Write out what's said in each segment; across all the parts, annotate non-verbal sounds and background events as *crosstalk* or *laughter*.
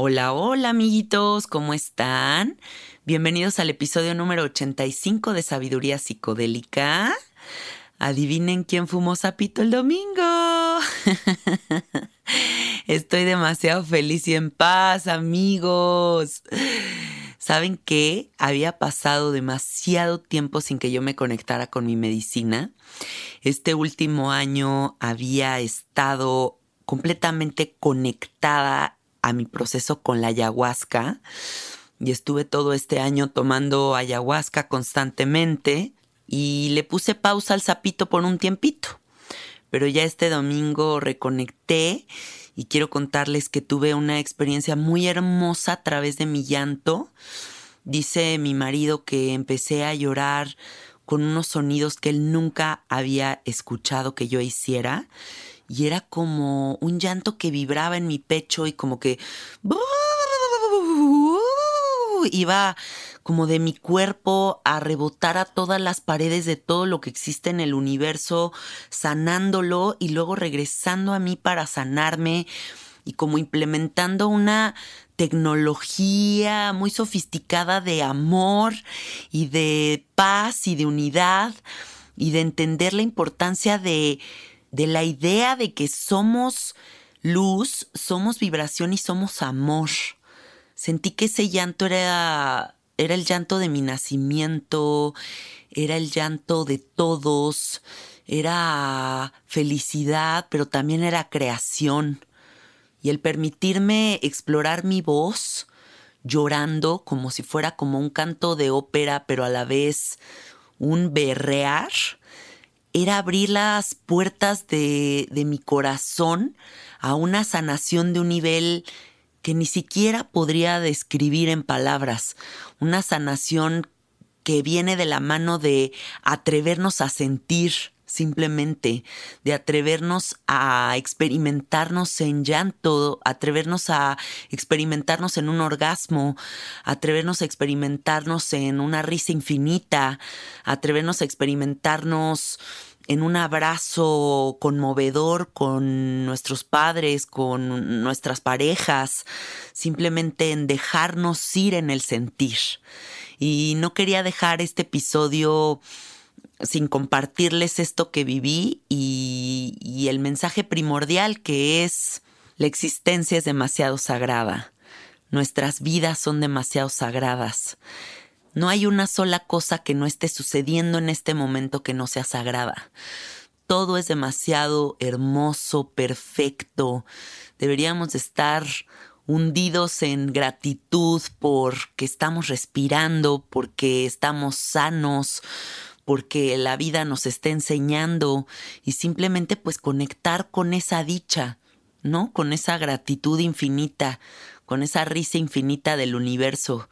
Hola, hola amiguitos, ¿cómo están? Bienvenidos al episodio número 85 de Sabiduría Psicodélica. Adivinen quién fumó sapito el domingo. *laughs* Estoy demasiado feliz y en paz, amigos. ¿Saben qué? Había pasado demasiado tiempo sin que yo me conectara con mi medicina. Este último año había estado completamente conectada a mi proceso con la ayahuasca y estuve todo este año tomando ayahuasca constantemente y le puse pausa al sapito por un tiempito. Pero ya este domingo reconecté y quiero contarles que tuve una experiencia muy hermosa a través de mi llanto. Dice mi marido que empecé a llorar con unos sonidos que él nunca había escuchado que yo hiciera y era como un llanto que vibraba en mi pecho y como que iba como de mi cuerpo a rebotar a todas las paredes de todo lo que existe en el universo, sanándolo y luego regresando a mí para sanarme y como implementando una tecnología muy sofisticada de amor y de paz y de unidad y de entender la importancia de, de la idea de que somos luz, somos vibración y somos amor. Sentí que ese llanto era, era el llanto de mi nacimiento, era el llanto de todos, era felicidad, pero también era creación. y el permitirme explorar mi voz llorando como si fuera como un canto de ópera, pero a la vez un berrear, era abrir las puertas de, de mi corazón a una sanación de un nivel que ni siquiera podría describir en palabras, una sanación que viene de la mano de atrevernos a sentir simplemente, de atrevernos a experimentarnos en llanto, atrevernos a experimentarnos en un orgasmo, atrevernos a experimentarnos en una risa infinita, atrevernos a experimentarnos en un abrazo conmovedor con nuestros padres, con nuestras parejas, simplemente en dejarnos ir en el sentir. Y no quería dejar este episodio sin compartirles esto que viví y, el mensaje primordial que es la existencia es demasiado sagrada. Nuestras vidas son demasiado sagradas. No hay una sola cosa que no esté sucediendo en este momento que no sea sagrada. Todo es demasiado hermoso, perfecto. Deberíamos estar hundidos en gratitud porque estamos respirando, porque estamos sanos, porque la vida nos está enseñando y simplemente pues conectar con esa dicha, ¿no? Con esa gratitud infinita, con esa risa infinita del universo.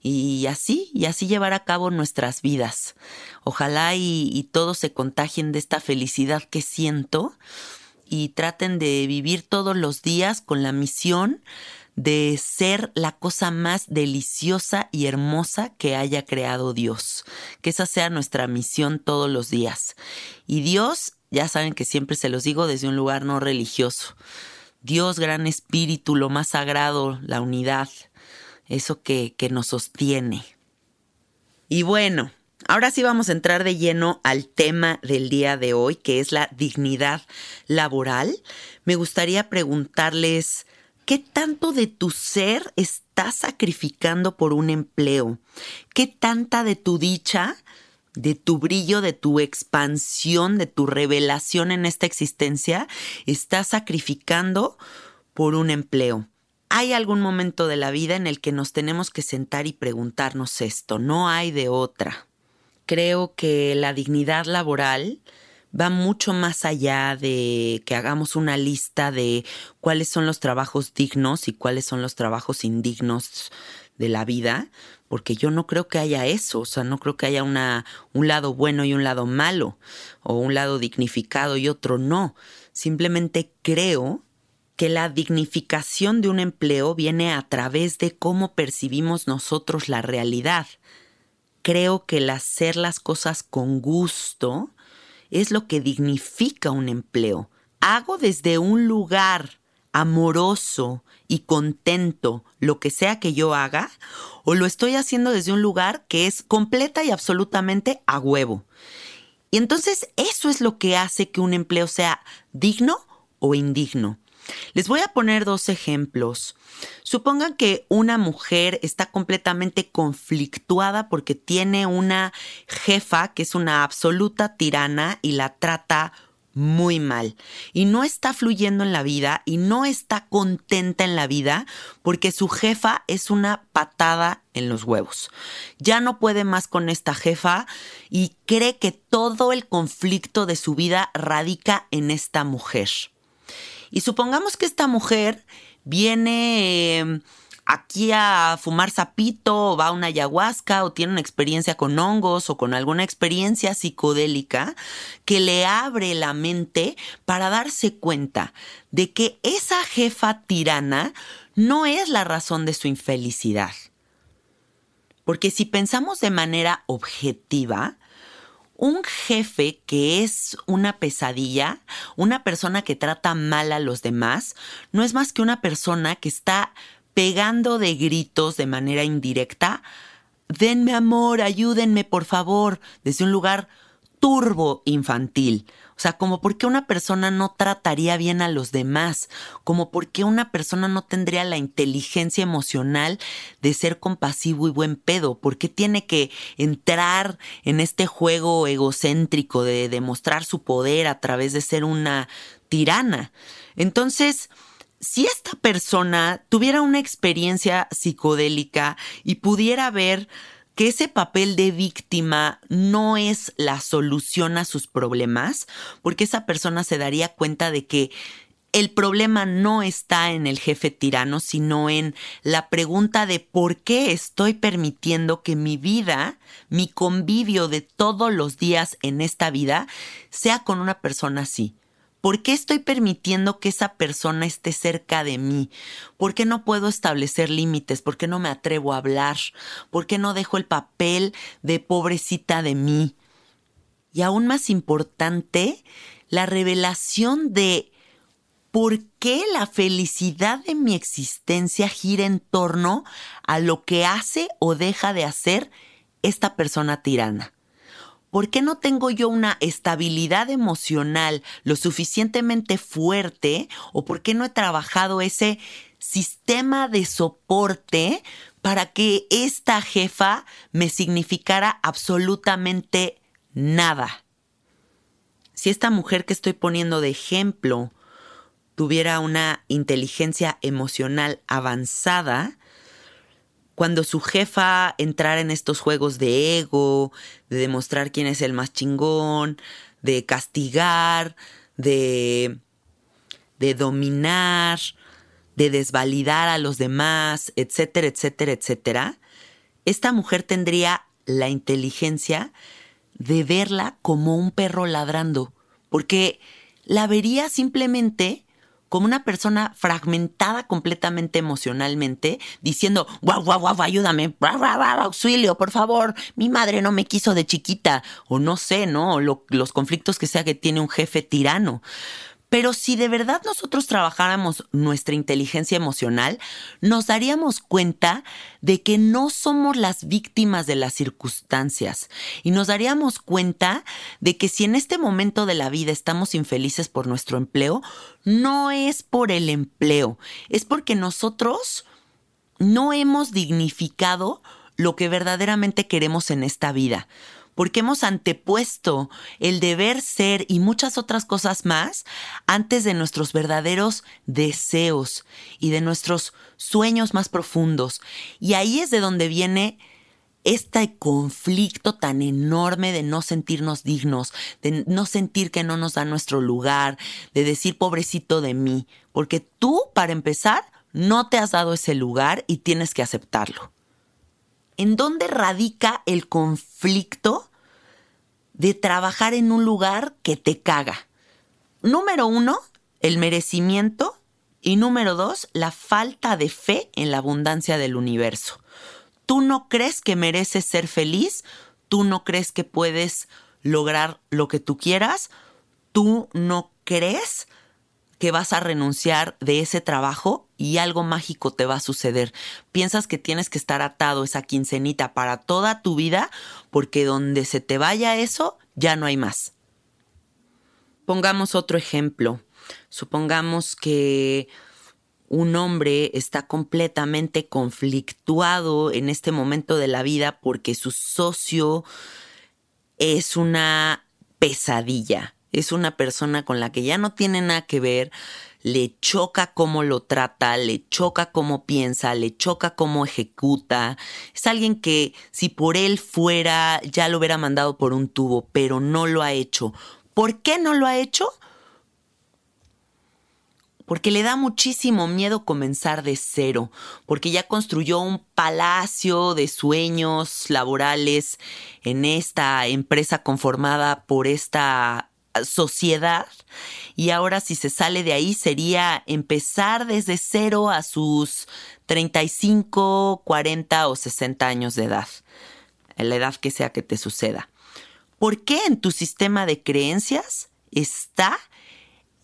Y así, y así llevar a cabo nuestras vidas. Ojalá y, y todos se contagien de esta felicidad que siento y traten de vivir todos los días con la misión de ser la cosa más deliciosa y hermosa que haya creado Dios. Que esa sea nuestra misión todos los días. Y Dios, ya saben que siempre se los digo desde un lugar no religioso. Dios, gran espíritu, lo más sagrado, la unidad, eso que, que nos sostiene. Y bueno, Ahora sí vamos a entrar de lleno al tema del día de hoy, que es la dignidad laboral. Me gustaría preguntarles, ¿Qué tanto de tu ser estás sacrificando por un empleo? ¿Qué tanta de tu dicha, de tu brillo, de tu expansión, de tu revelación en esta existencia estás sacrificando por un empleo? Hay algún momento de la vida en el que nos tenemos que sentar y preguntarnos esto, no hay de otra. Creo que la dignidad laboral va mucho más allá de que hagamos una lista de cuáles son los trabajos dignos y cuáles son los trabajos indignos de la vida, porque yo no creo que haya eso, o sea, no creo que haya una, un lado bueno y un lado malo, o un lado dignificado y otro no. Simplemente creo que la dignificación de un empleo viene a través de cómo percibimos nosotros la realidad. Creo que el hacer las cosas con gusto es lo que dignifica un empleo. Hago desde un lugar amoroso y contento lo que sea que yo haga, o lo estoy haciendo desde un lugar que es completa y absolutamente a huevo. Y entonces eso es lo que hace que un empleo sea digno o indigno. Les voy a poner dos ejemplos. Supongan que una mujer está completamente conflictuada porque tiene una jefa que es una absoluta tirana y la trata muy mal y no está fluyendo en la vida y no está contenta en la vida porque su jefa es una patada en los huevos. Ya no puede más con esta jefa y cree que todo el conflicto de su vida radica en esta mujer. Y supongamos que esta mujer viene em, aquí a fumar sapito o va a una ayahuasca o tiene una experiencia con hongos o con alguna experiencia psicodélica que le abre la mente para darse cuenta de que esa jefa tirana no es la razón de su infelicidad. Porque si pensamos de manera objetiva, un jefe que es una pesadilla, una persona que trata mal a los demás, no es más que una persona que está pegando de gritos de manera indirecta, denme amor, ayúdenme por favor, desde un lugar turbo infantil. O sea, como por qué una persona no trataría bien a los demás, como por qué una persona no tendría la inteligencia emocional de ser compasivo y buen pedo, por qué tiene que entrar en este juego egocéntrico de demostrar su poder a través de ser una tirana. Entonces, si esta persona tuviera una experiencia psicodélica y pudiera ver que ese papel de víctima no es la solución a sus problemas, porque esa persona se daría cuenta de que el problema no está en el jefe tirano, sino en la pregunta de por qué estoy permitiendo que mi vida, mi convivio de todos los días en esta vida, sea con una persona así. ¿Por qué estoy permitiendo que esa persona esté cerca de mí? ¿Por qué no puedo establecer límites? ¿Por qué no me atrevo a hablar? ¿Por qué no dejo el papel de pobrecita de mí? Y aún más importante, la revelación de ¿Por qué la felicidad de mi existencia gira en torno a lo que hace o deja de hacer esta persona tirana? ¿Por qué no tengo yo una estabilidad emocional lo suficientemente fuerte o por qué no he trabajado ese sistema de soporte para que esta jefa me significara absolutamente nada? Si esta mujer que estoy poniendo de ejemplo tuviera una inteligencia emocional avanzada, cuando su jefa entrara en estos juegos de ego, de demostrar quién es el más chingón, de castigar, de, de dominar, de desvalidar a los demás, etcétera, etcétera, etcétera, esta mujer tendría la inteligencia de verla como un perro ladrando, porque la vería simplemente como una persona fragmentada completamente emocionalmente, diciendo, guau, guau, guau, ayúdame, auxilio, por favor, mi madre no me quiso de chiquita, o no sé, ¿no? los conflictos que sea que tiene un jefe tirano. Pero si de verdad nosotros trabajáramos nuestra inteligencia emocional, nos daríamos cuenta de que no somos las víctimas de las circunstancias. Y nos daríamos cuenta de que si en este momento de la vida estamos infelices por nuestro empleo, no es por el empleo, es porque nosotros no hemos dignificado lo que verdaderamente queremos en esta vida porque hemos antepuesto el deber ser y muchas otras cosas más antes de nuestros verdaderos deseos y de nuestros sueños más profundos. Y ahí es de donde viene este conflicto tan enorme de no sentirnos dignos, de no sentir que no nos da nuestro lugar, de decir pobrecito de mí, porque tú, para empezar, no te has dado ese lugar y tienes que aceptarlo. ¿En dónde radica el conflicto de trabajar en un lugar que te caga? Número uno, el merecimiento. Y número dos, la falta de fe en la abundancia del universo. Tú no crees que mereces ser feliz, tú no crees que puedes lograr lo que tú quieras, tú no crees que vas a renunciar de ese trabajo y algo mágico te va a suceder. Piensas que tienes que estar atado esa quincenita para toda tu vida porque donde se te vaya eso, ya no hay más. Pongamos otro ejemplo. Supongamos que un hombre está completamente conflictuado en este momento de la vida porque su socio es una pesadilla es una persona con la que ya no tiene nada que ver, le choca cómo lo trata, le choca cómo piensa, le choca cómo ejecuta. Es alguien que si por él fuera ya lo hubiera mandado por un tubo, pero no lo ha hecho. ¿Por qué no lo ha hecho? porque le da muchísimo miedo comenzar de cero, porque ya construyó un palacio de sueños laborales en esta empresa conformada por esta sociedad y ahora si se sale de ahí sería empezar desde cero a sus 35, 40 o 60 años de edad, en la edad que sea que te suceda. ¿Por qué en tu sistema de creencias está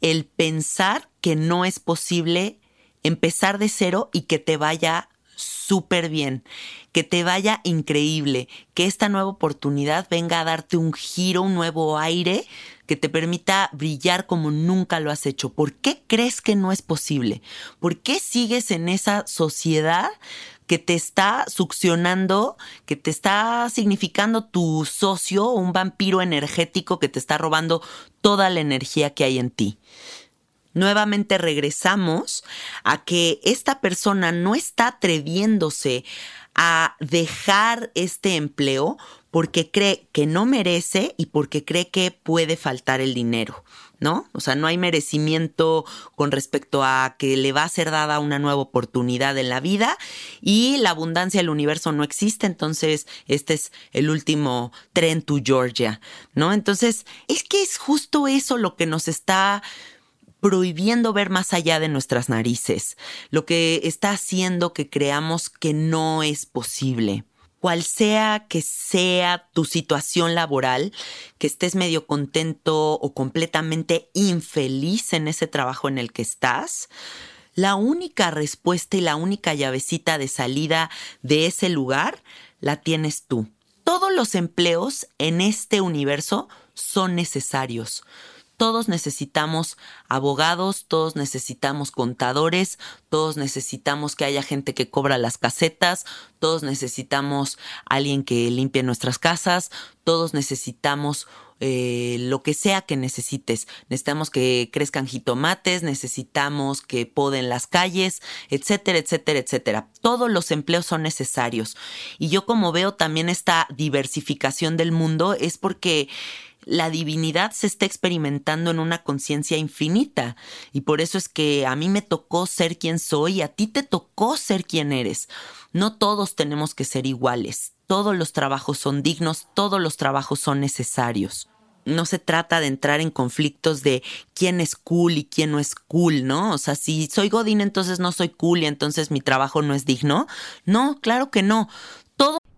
el pensar que no es posible empezar de cero y que te vaya súper bien, que te vaya increíble, que esta nueva oportunidad venga a darte un giro, un nuevo aire que te permita brillar como nunca lo has hecho. ¿Por qué crees que no es posible? ¿Por qué sigues en esa sociedad que te está succionando, que te está significando tu socio, un vampiro energético que te está robando toda la energía que hay en ti? nuevamente regresamos a que esta persona no está atreviéndose a dejar este empleo porque cree que no merece y porque cree que puede faltar el dinero, ¿no? O sea, no hay merecimiento con respecto a que le va a ser dada una nueva oportunidad en la vida y la abundancia del universo no existe, entonces este es el último tren to Georgia, ¿no? Entonces, es que es justo eso lo que nos está prohibiendo ver más allá de nuestras narices, lo que está haciendo que creamos que no es posible. Cual sea que sea tu situación laboral, que estés medio contento o completamente infeliz en ese trabajo en el que estás, la única respuesta y la única llavecita de salida de ese lugar la tienes tú. Todos los empleos en este universo son necesarios. Todos necesitamos abogados, todos necesitamos contadores, todos necesitamos que haya gente que cobra las casetas, todos necesitamos alguien que limpie nuestras casas, todos necesitamos eh, lo que sea que necesites. Necesitamos que crezcan jitomates, necesitamos que poden las calles, etcétera, etcétera, etcétera. Todos los empleos son necesarios. Y yo como veo también esta diversificación del mundo es porque la divinidad se está experimentando en una conciencia infinita. Y por eso es que a mí me tocó ser quien soy y a ti te tocó ser quien eres. No todos tenemos que ser iguales. Todos los trabajos son dignos, todos los trabajos son necesarios. No se trata de entrar en conflictos de quién es cool y quién no es cool, ¿no? O sea, si soy Godín, entonces no soy cool y entonces mi trabajo no es digno. No, claro que no.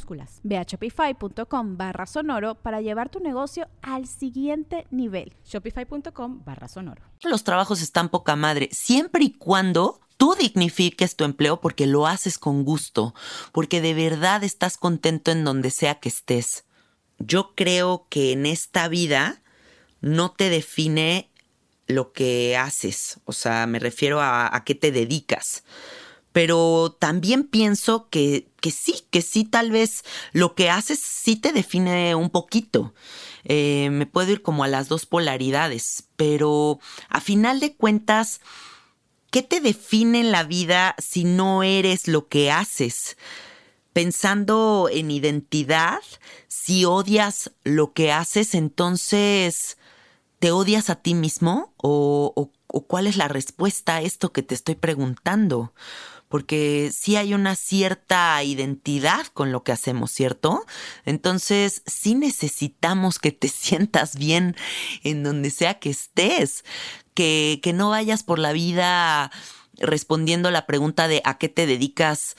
minúsculas Ve a shopify.com barra sonoro para llevar tu negocio al siguiente nivel. Shopify.com barra sonoro. Los trabajos están poca madre, siempre y cuando tú dignifiques tu empleo porque lo haces con gusto, porque de verdad estás contento en donde sea que estés. Yo creo que en esta vida no te define lo que haces, o sea, me refiero a, a qué te dedicas pero también pienso que, que, sí, que sí, tal vez lo que haces sí te define un poquito. Eh, me puedo ir como a las dos polaridades, pero a final de cuentas, ¿qué te define en la vida si no eres lo que haces? Pensando en identidad, si odias lo que haces, entonces, ¿te odias a ti mismo? ¿O, o, o cuál es la respuesta a esto que te estoy preguntando? Porque sí hay una cierta identidad con lo que hacemos, ¿cierto? Entonces sí necesitamos que te *laughs* sientas bien en donde sea que estés, que, que no vayas por la vida respondiendo la pregunta de a qué te dedicas,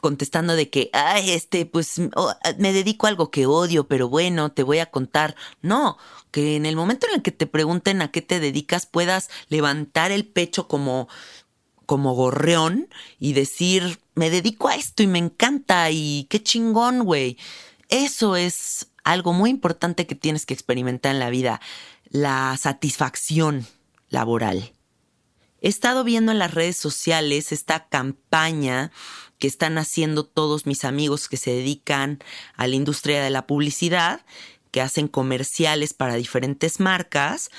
contestando de que, ay, este, pues oh, me dedico a algo que odio, pero bueno, te voy a contar. No, que en el momento en el que te pregunten a qué te dedicas puedas levantar el pecho como como gorreón y decir, me dedico a esto y me encanta y qué chingón, güey. Eso es algo muy importante que tienes que experimentar en la vida, la satisfacción laboral. He estado viendo en las redes sociales esta campaña que están haciendo todos mis amigos que se dedican a la industria de la publicidad, que hacen comerciales para diferentes marcas,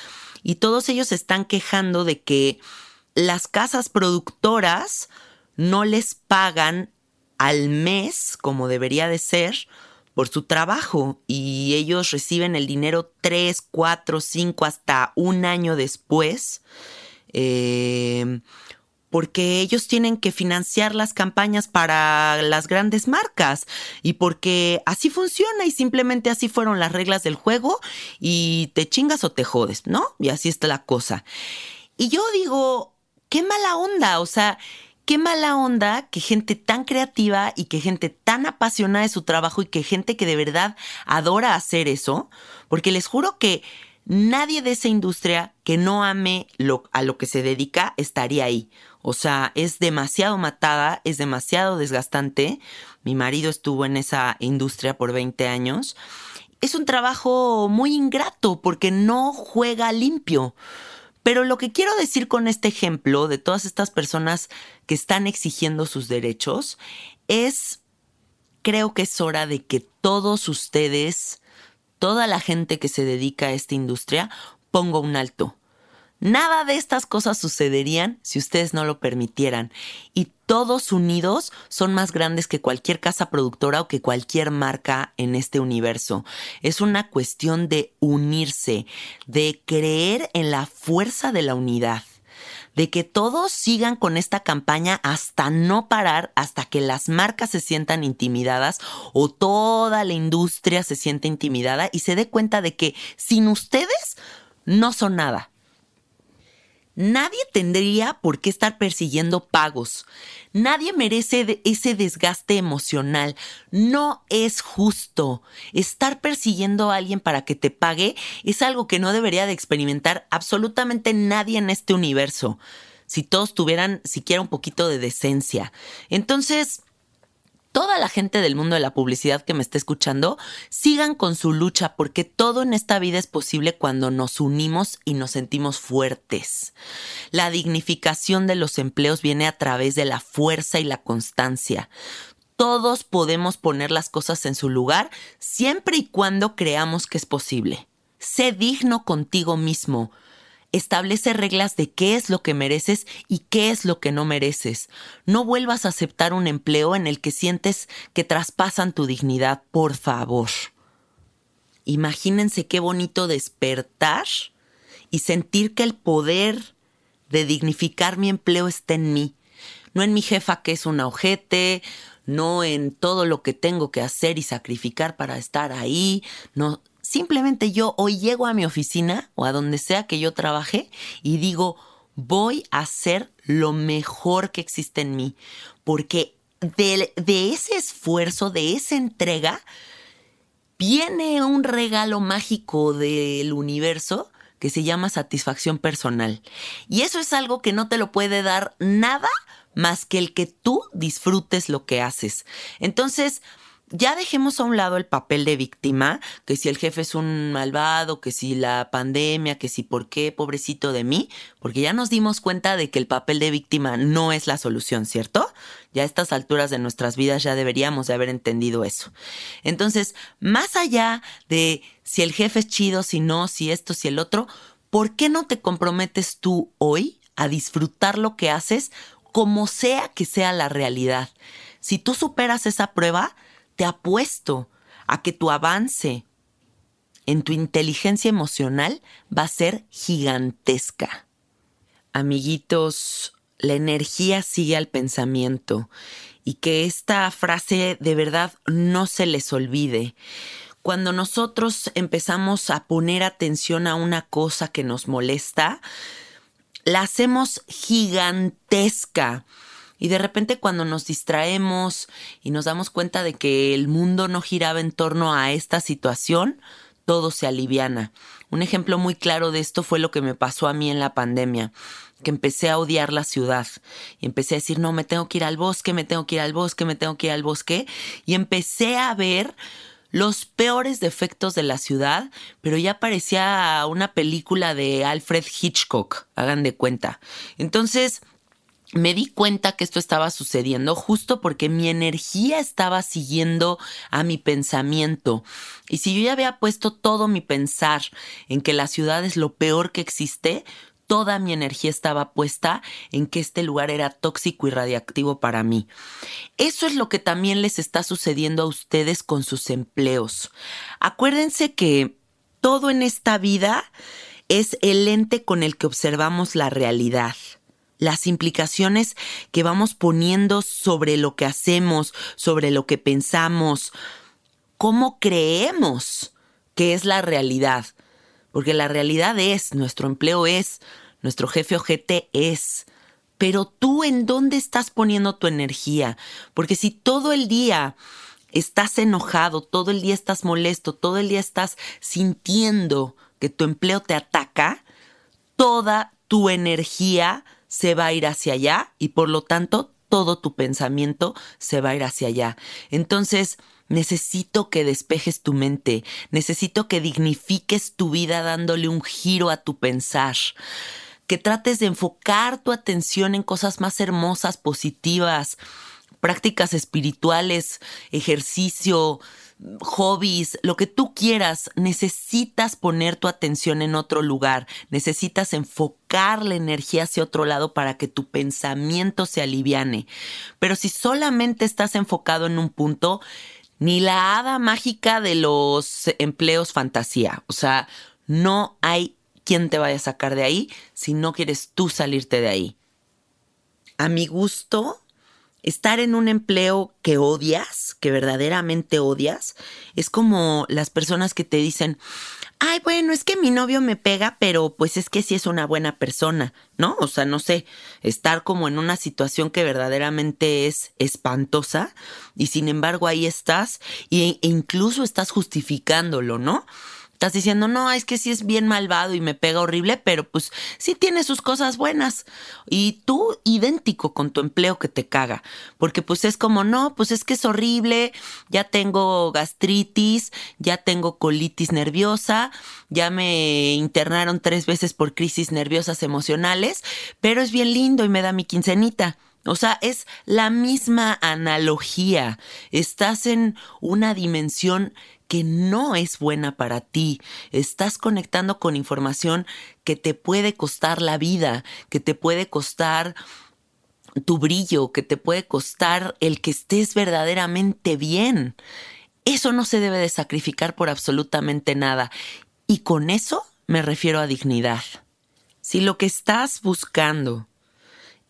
y todos ellos están quejando de que las casas productoras no les pagan al mes como debería de ser por su trabajo y ellos reciben el dinero tres, cuatro, cinco, hasta un año después. Eh, porque ellos tienen que financiar las campañas para las grandes marcas y porque así funciona y simplemente así fueron las reglas del juego y te chingas o te jodes, ¿no? Y así está la cosa. Y yo digo, qué mala onda, o sea, qué mala onda que gente tan creativa y que gente tan apasionada de su trabajo y que gente que de verdad adora hacer eso, porque les juro que nadie de esa industria que no ame lo, a lo que se dedica estaría ahí. O sea, es demasiado matada, es demasiado desgastante. Mi marido estuvo en esa industria por 20 años. Es un trabajo muy ingrato porque no juega limpio. Pero lo que quiero decir con este ejemplo de todas estas personas que están exigiendo sus derechos es, creo que es hora de que todos ustedes, toda la gente que se dedica a esta industria, ponga un alto. Nada de estas cosas sucederían si ustedes no lo permitieran. Y todos unidos son más grandes que cualquier casa productora o que cualquier marca en este universo. Es una cuestión de unirse, de creer en la fuerza de la unidad de que todos sigan con esta campaña hasta no parar, hasta que las marcas se sientan intimidadas o toda la industria se siente intimidada y se dé cuenta de que sin ustedes no son nada. Nadie tendría por qué estar persiguiendo pagos. Nadie merece ese desgaste emocional. No es justo. Estar persiguiendo a alguien para que te pague es algo que no debería de experimentar absolutamente nadie en este universo. Si todos tuvieran siquiera un poquito de decencia. Entonces, toda la gente del mundo de la publicidad que me está escuchando, sigan con su lucha porque todo en esta vida es posible cuando nos unimos y nos sentimos fuertes. La dignificación de los empleos viene a través de la fuerza y la constancia. Todos podemos poner las cosas en su lugar siempre y cuando creamos que es posible. Sé digno contigo mismo. Establece reglas de qué es lo que mereces y qué es lo que no mereces. No vuelvas a aceptar un empleo en el que sientes que traspasan tu dignidad, por favor. Imagínense qué bonito despertar y sentir que el poder de dignificar mi empleo está en mí, no en mi jefa que es una ojete, no en todo lo que tengo que hacer y sacrificar para estar ahí, no, Simplemente yo hoy llego a mi oficina o a donde sea que yo trabaje y digo, voy a hacer lo mejor que existe en mí, porque de, de ese esfuerzo, de esa entrega, viene un regalo mágico del universo que se llama satisfacción personal. Y eso es algo que no te lo puede dar nada más que el que tú disfrutes lo que haces. Entonces, ya dejemos a un lado el papel de víctima, que si el jefe es un malvado, que si la pandemia, que si por qué, pobrecito de mí, porque ya nos dimos cuenta de que el papel de víctima no es la solución, ¿cierto? Ya a estas alturas de nuestras vidas ya deberíamos de haber entendido eso. Entonces, más allá de si el jefe es chido, si no, si esto, si el otro, ¿por qué no te comprometes tú hoy a disfrutar lo que haces como sea que sea la realidad? Si tú superas esa prueba, te apuesto a que tu avance en tu inteligencia emocional va a ser gigantesca. Amiguitos, la energía sigue al pensamiento y que esta frase de verdad no se les olvide. Cuando nosotros empezamos a poner atención a una cosa que nos molesta, la hacemos gigantesca y de repente cuando nos distraemos y nos damos cuenta de que el mundo no giraba en torno a esta situación, todo se aliviana. Un ejemplo muy claro de esto fue lo que me pasó a mí en la pandemia, que empecé a odiar la ciudad y empecé a decir, no, me tengo que ir al bosque, me tengo que ir al bosque, me tengo que ir al bosque, y empecé a ver los peores defectos de la ciudad, pero ya parecía una película de Alfred Hitchcock, hagan de cuenta. Entonces, me di cuenta que esto estaba sucediendo justo porque mi energía estaba siguiendo a mi pensamiento. Y si yo ya había puesto todo mi pensar en que la ciudad es lo peor que existe, toda mi energía estaba puesta en que este lugar era tóxico y radiactivo para mí. Eso es lo que también les está sucediendo a ustedes con sus empleos. Acuérdense que todo en esta vida es el lente con el que observamos la realidad. Las implicaciones que vamos poniendo sobre lo que hacemos, sobre lo que pensamos, cómo creemos que es la realidad. Porque la realidad es, nuestro empleo es, nuestro jefe ojete es. Pero tú en dónde estás poniendo tu energía? Porque si todo el día estás enojado, todo el día estás molesto, todo el día estás sintiendo que tu empleo te ataca, toda tu energía se va a ir hacia allá y por lo tanto todo tu pensamiento se va a ir hacia allá. Entonces, necesito que despejes tu mente, necesito que dignifiques tu vida dándole un giro a tu pensar, que trates de enfocar tu atención en cosas más hermosas, positivas, prácticas espirituales, ejercicio, hobbies, lo que tú quieras, necesitas poner tu atención en otro lugar, necesitas enfocar la energía hacia otro lado para que tu pensamiento se aliviane. Pero si solamente estás enfocado en un punto, ni la hada mágica de los empleos fantasía, o sea, no hay quien te vaya a sacar de ahí si no quieres tú salirte de ahí. A mi gusto, estar en un empleo que odias, que verdaderamente odias, es como las personas que te dicen, ay, bueno, es que mi novio me pega, pero pues es que sí es una buena persona, ¿no? O sea, no sé, estar como en una situación que verdaderamente es espantosa y sin embargo ahí estás e incluso estás justificándolo, ¿no? Estás diciendo, no, es que sí es bien malvado y me pega horrible, pero pues sí tiene sus cosas buenas. Y tú idéntico con tu empleo que te caga. Porque pues es como, no, pues es que es horrible, ya tengo gastritis, ya tengo colitis nerviosa, ya me internaron tres veces por crisis nerviosas emocionales, pero es bien lindo y me da mi quincenita. O sea, es la misma analogía. Estás en una dimensión que no es buena para ti. Estás conectando con información que te puede costar la vida, que te puede costar tu brillo, que te puede costar el que estés verdaderamente bien. Eso no se debe de sacrificar por absolutamente nada. Y con eso me refiero a dignidad. Si lo que estás buscando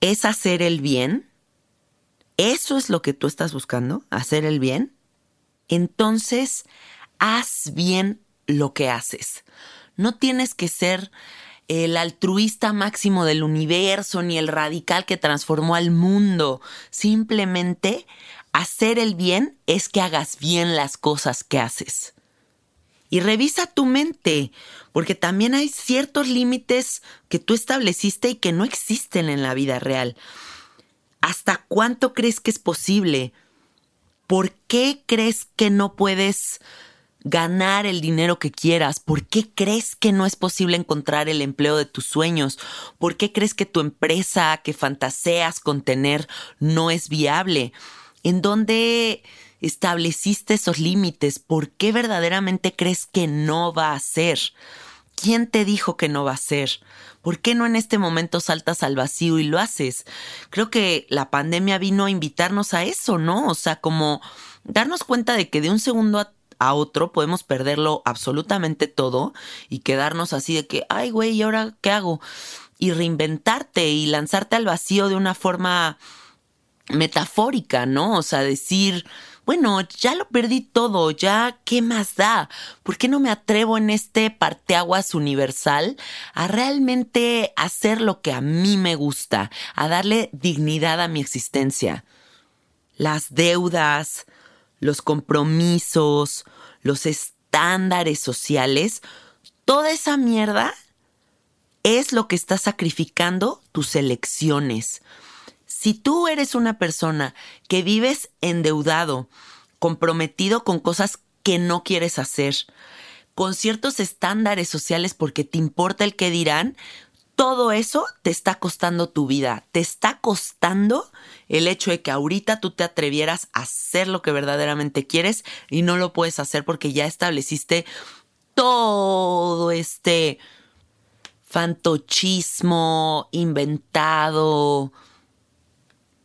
es hacer el bien, eso es lo que tú estás buscando, hacer el bien, entonces haz bien lo que haces. No tienes que ser el altruista máximo del universo ni el radical que transformó al mundo. Simplemente hacer el bien es que hagas bien las cosas que haces. Y revisa tu mente, porque también hay ciertos límites que tú estableciste y que no existen en la vida real. ¿Hasta cuánto crees que es posible? ¿Por qué crees que no puedes ganar el dinero que quieras? ¿Por qué crees que no es posible encontrar el empleo de tus sueños? ¿Por qué crees que tu empresa que fantaseas con tener no es viable? ¿En dónde estableciste esos límites? ¿Por qué verdaderamente crees que no va a ser? ¿Quién te dijo que no va a ser? ¿Por qué no en este momento saltas al vacío y lo haces? Creo que la pandemia vino a invitarnos a eso, ¿no? O sea, como darnos cuenta de que de un segundo a, otro podemos perderlo absolutamente todo y quedarnos así de que, ay, güey, ¿y ahora qué hago? Y reinventarte y lanzarte al vacío de una forma metafórica, ¿no? O sea, decir, bueno, ya lo perdí todo, ya, ¿qué más da? ¿Por qué no me atrevo en este parteaguas universal a realmente hacer lo que a mí me gusta, a darle dignidad a mi existencia? Las deudas, los compromisos, los estándares sociales, toda esa mierda es lo que está sacrificando tus elecciones si tú eres una persona que vives endeudado, comprometido con cosas que no quieres hacer, con ciertos estándares sociales porque te importa el que dirán, todo eso te está costando tu vida, te está costando el hecho de que ahorita tú te atrevieras a hacer lo que verdaderamente quieres y no lo puedes hacer porque ya estableciste todo este fantochismo inventado,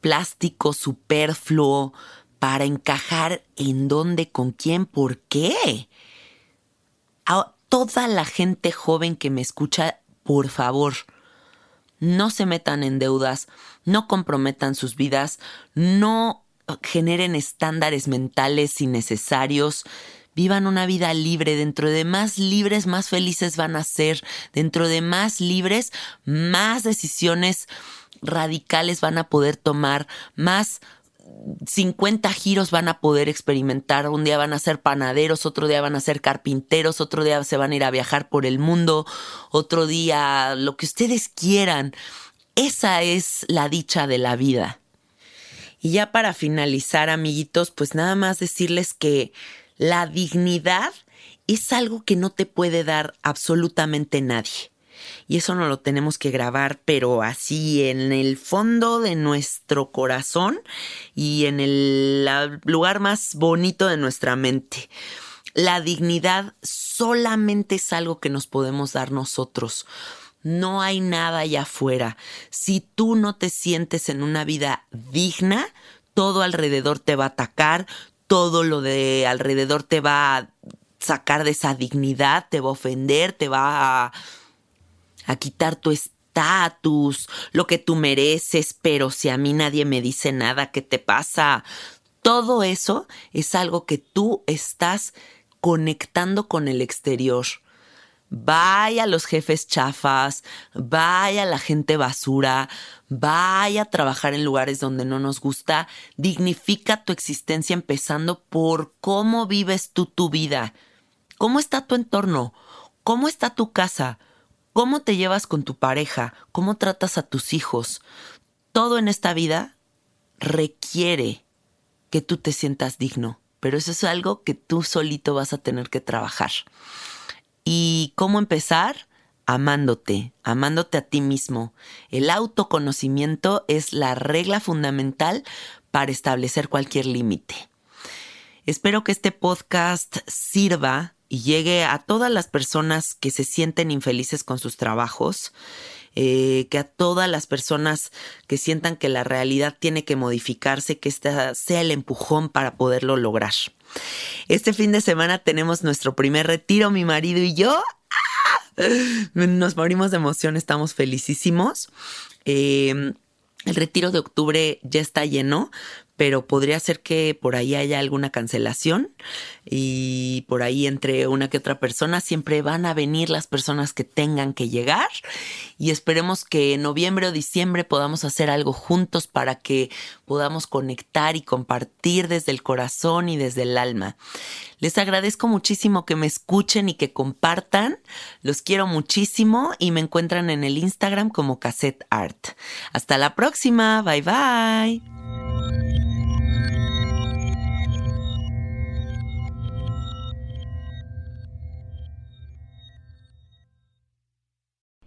plástico superfluo para encajar en dónde, con quién, por qué. A toda la gente joven que me escucha, por favor, no se metan en deudas, no comprometan sus vidas, no generen estándares mentales innecesarios, vivan una vida libre, dentro de más libres, más felices van a ser, dentro de más libres, más decisiones radicales van a poder tomar, más 50 giros van a poder experimentar. Un día van a ser panaderos, otro día van a ser carpinteros, otro día se van a ir a viajar por el mundo, otro día lo que ustedes quieran. Esa es la dicha de la vida. Y ya para finalizar, amiguitos, pues nada más decirles que la dignidad es algo que no te puede dar absolutamente nadie. Y eso no lo tenemos que grabar, pero así en el fondo de nuestro corazón y en el lugar más bonito de nuestra mente. La dignidad solamente es algo que nos podemos dar nosotros. No hay nada allá afuera. Si tú no te sientes en una vida digna, todo alrededor te va a atacar, todo lo de alrededor te va a sacar de esa dignidad, te va a ofender, te va a a quitar tu estatus, lo que tú mereces, pero si a mí nadie me dice nada, ¿qué te pasa? Todo eso es algo que tú estás conectando con el exterior. Vaya los jefes chafas, vaya la gente basura, vaya a trabajar en lugares donde no nos gusta. Dignifica tu existencia empezando por cómo vives tú tu vida. ¿Cómo está tu entorno? ¿Cómo está tu casa? Cómo te llevas con tu pareja, cómo tratas a tus hijos. Todo en esta vida requiere que tú te sientas digno, pero eso es algo que tú solito vas a tener que trabajar. ¿Y cómo empezar? Amándote, amándote a ti mismo. El autoconocimiento es la regla fundamental para establecer cualquier límite. Espero que este podcast sirva y llegue a todas las personas que se sienten infelices con sus trabajos, eh, que a todas las personas que sientan que la realidad tiene que modificarse, que este sea el empujón para poderlo lograr. Este fin de semana tenemos nuestro primer retiro, mi marido y yo. ¡Ah! Nos morimos de emoción, estamos felicísimos. Eh, el retiro de octubre ya está lleno, pero podría ser que por ahí haya alguna cancelación y por ahí entre una que otra persona siempre van a venir las personas que tengan que llegar y esperemos que en noviembre o diciembre podamos hacer algo juntos para que podamos conectar y compartir desde el corazón y desde el alma. Les agradezco muchísimo que me escuchen y que compartan. Los quiero muchísimo y me encuentran en el Instagram como Cassette Art. Hasta la próxima. Bye bye.